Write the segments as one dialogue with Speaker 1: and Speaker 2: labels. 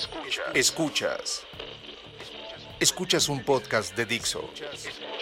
Speaker 1: Escuchas. Escuchas. Escuchas un podcast de Dixo.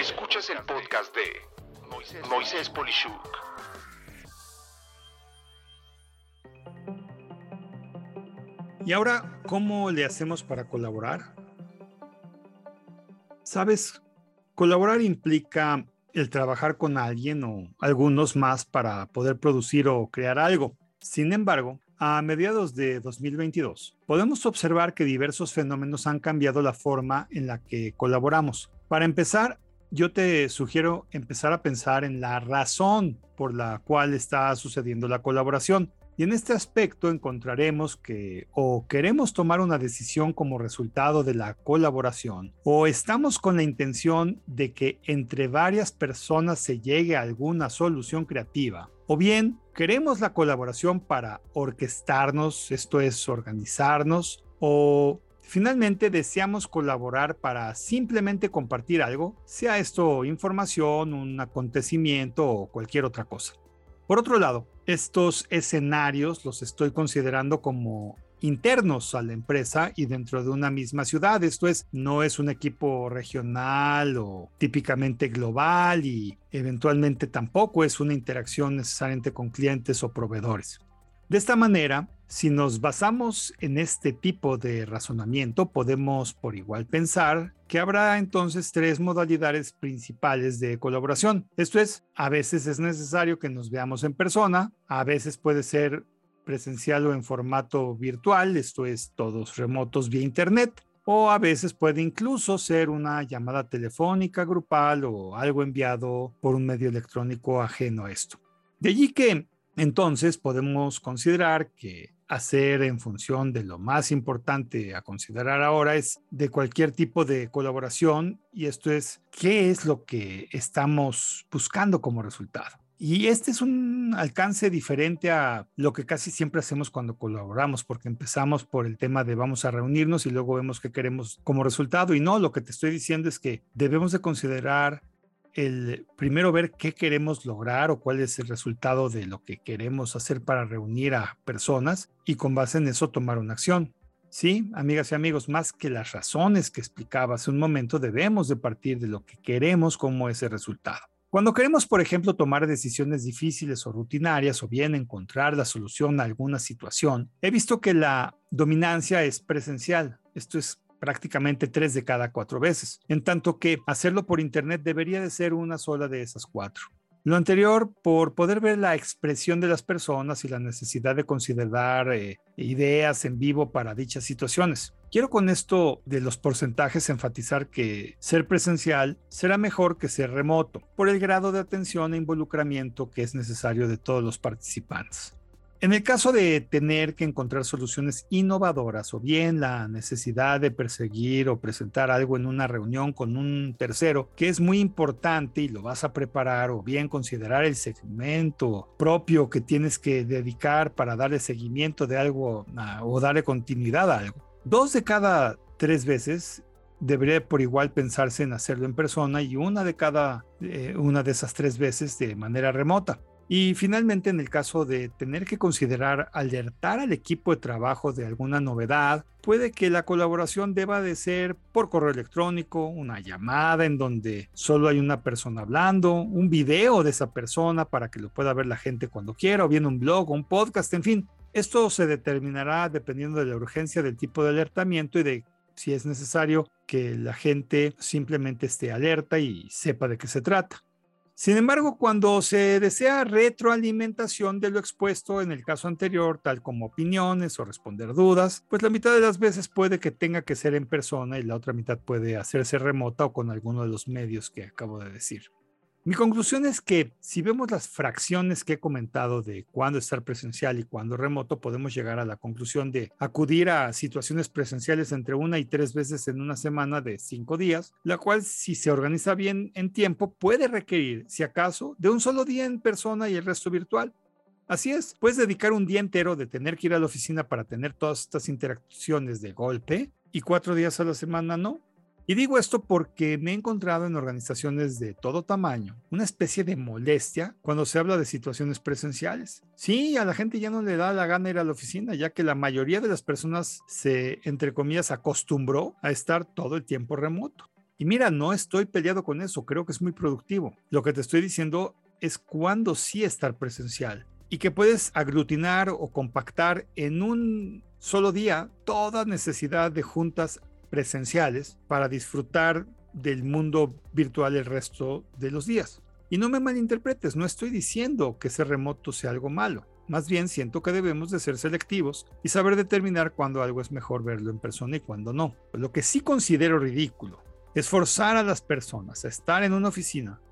Speaker 1: Escuchas el podcast de Moisés Polishuk.
Speaker 2: Y ahora, ¿cómo le hacemos para colaborar? Sabes, colaborar implica el trabajar con alguien o algunos más para poder producir o crear algo. Sin embargo, a mediados de 2022, podemos observar que diversos fenómenos han cambiado la forma en la que colaboramos. Para empezar, yo te sugiero empezar a pensar en la razón por la cual está sucediendo la colaboración. Y en este aspecto encontraremos que o queremos tomar una decisión como resultado de la colaboración o estamos con la intención de que entre varias personas se llegue a alguna solución creativa o bien queremos la colaboración para orquestarnos, esto es organizarnos o Finalmente, deseamos colaborar para simplemente compartir algo, sea esto información, un acontecimiento o cualquier otra cosa. Por otro lado, estos escenarios los estoy considerando como internos a la empresa y dentro de una misma ciudad. Esto es, no es un equipo regional o típicamente global y eventualmente tampoco es una interacción necesariamente con clientes o proveedores. De esta manera, si nos basamos en este tipo de razonamiento, podemos por igual pensar que habrá entonces tres modalidades principales de colaboración. Esto es, a veces es necesario que nos veamos en persona, a veces puede ser presencial o en formato virtual, esto es, todos remotos vía Internet, o a veces puede incluso ser una llamada telefónica grupal o algo enviado por un medio electrónico ajeno a esto. De allí que entonces podemos considerar que hacer en función de lo más importante a considerar ahora es de cualquier tipo de colaboración y esto es qué es lo que estamos buscando como resultado. Y este es un alcance diferente a lo que casi siempre hacemos cuando colaboramos, porque empezamos por el tema de vamos a reunirnos y luego vemos qué queremos como resultado. Y no, lo que te estoy diciendo es que debemos de considerar el primero ver qué queremos lograr o cuál es el resultado de lo que queremos hacer para reunir a personas y con base en eso tomar una acción. Sí, amigas y amigos, más que las razones que explicaba hace un momento, debemos de partir de lo que queremos como ese resultado. Cuando queremos, por ejemplo, tomar decisiones difíciles o rutinarias o bien encontrar la solución a alguna situación, he visto que la dominancia es presencial. Esto es prácticamente tres de cada cuatro veces, en tanto que hacerlo por Internet debería de ser una sola de esas cuatro. Lo anterior, por poder ver la expresión de las personas y la necesidad de considerar eh, ideas en vivo para dichas situaciones. Quiero con esto de los porcentajes enfatizar que ser presencial será mejor que ser remoto, por el grado de atención e involucramiento que es necesario de todos los participantes. En el caso de tener que encontrar soluciones innovadoras o bien la necesidad de perseguir o presentar algo en una reunión con un tercero que es muy importante y lo vas a preparar o bien considerar el segmento propio que tienes que dedicar para darle seguimiento de algo o darle continuidad a algo. Dos de cada tres veces debería por igual pensarse en hacerlo en persona y una de cada eh, una de esas tres veces de manera remota. Y finalmente, en el caso de tener que considerar alertar al equipo de trabajo de alguna novedad, puede que la colaboración deba de ser por correo electrónico, una llamada en donde solo hay una persona hablando, un video de esa persona para que lo pueda ver la gente cuando quiera, o bien un blog un podcast, en fin. Esto se determinará dependiendo de la urgencia del tipo de alertamiento y de si es necesario que la gente simplemente esté alerta y sepa de qué se trata. Sin embargo, cuando se desea retroalimentación de lo expuesto en el caso anterior, tal como opiniones o responder dudas, pues la mitad de las veces puede que tenga que ser en persona y la otra mitad puede hacerse remota o con alguno de los medios que acabo de decir. Mi conclusión es que si vemos las fracciones que he comentado de cuándo estar presencial y cuándo remoto, podemos llegar a la conclusión de acudir a situaciones presenciales entre una y tres veces en una semana de cinco días, la cual si se organiza bien en tiempo puede requerir, si acaso, de un solo día en persona y el resto virtual. Así es, puedes dedicar un día entero de tener que ir a la oficina para tener todas estas interacciones de golpe y cuatro días a la semana no. Y digo esto porque me he encontrado en organizaciones de todo tamaño una especie de molestia cuando se habla de situaciones presenciales. Sí, a la gente ya no le da la gana ir a la oficina, ya que la mayoría de las personas se, entre comillas, acostumbró a estar todo el tiempo remoto. Y mira, no estoy peleado con eso, creo que es muy productivo. Lo que te estoy diciendo es cuándo sí estar presencial y que puedes aglutinar o compactar en un solo día toda necesidad de juntas presenciales para disfrutar del mundo virtual el resto de los días. Y no me malinterpretes, no estoy diciendo que ser remoto sea algo malo. Más bien siento que debemos de ser selectivos y saber determinar cuándo algo es mejor verlo en persona y cuándo no. Lo que sí considero ridículo es forzar a las personas a estar en una oficina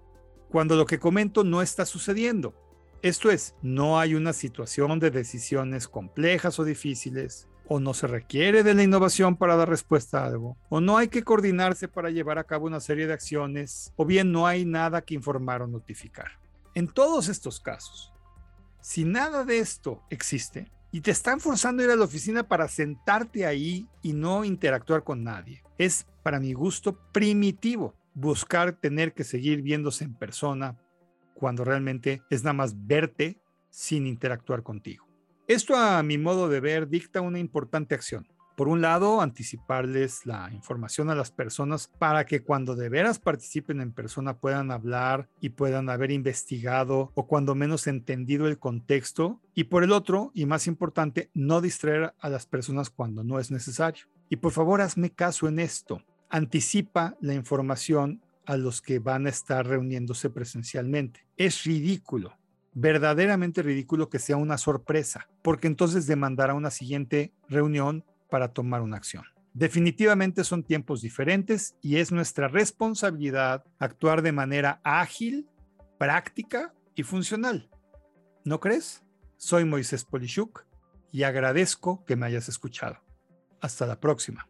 Speaker 2: cuando lo que comento no está sucediendo. Esto es, no hay una situación de decisiones complejas o difíciles, o no se requiere de la innovación para dar respuesta a algo, o no hay que coordinarse para llevar a cabo una serie de acciones, o bien no hay nada que informar o notificar. En todos estos casos, si nada de esto existe y te están forzando a ir a la oficina para sentarte ahí y no interactuar con nadie, es para mi gusto primitivo buscar tener que seguir viéndose en persona cuando realmente es nada más verte sin interactuar contigo. Esto a mi modo de ver dicta una importante acción. Por un lado, anticiparles la información a las personas para que cuando de veras participen en persona puedan hablar y puedan haber investigado o cuando menos entendido el contexto. Y por el otro, y más importante, no distraer a las personas cuando no es necesario. Y por favor, hazme caso en esto. Anticipa la información a los que van a estar reuniéndose presencialmente. Es ridículo verdaderamente ridículo que sea una sorpresa, porque entonces demandará una siguiente reunión para tomar una acción. Definitivamente son tiempos diferentes y es nuestra responsabilidad actuar de manera ágil, práctica y funcional. ¿No crees? Soy Moisés Polishuk y agradezco que me hayas escuchado. Hasta la próxima.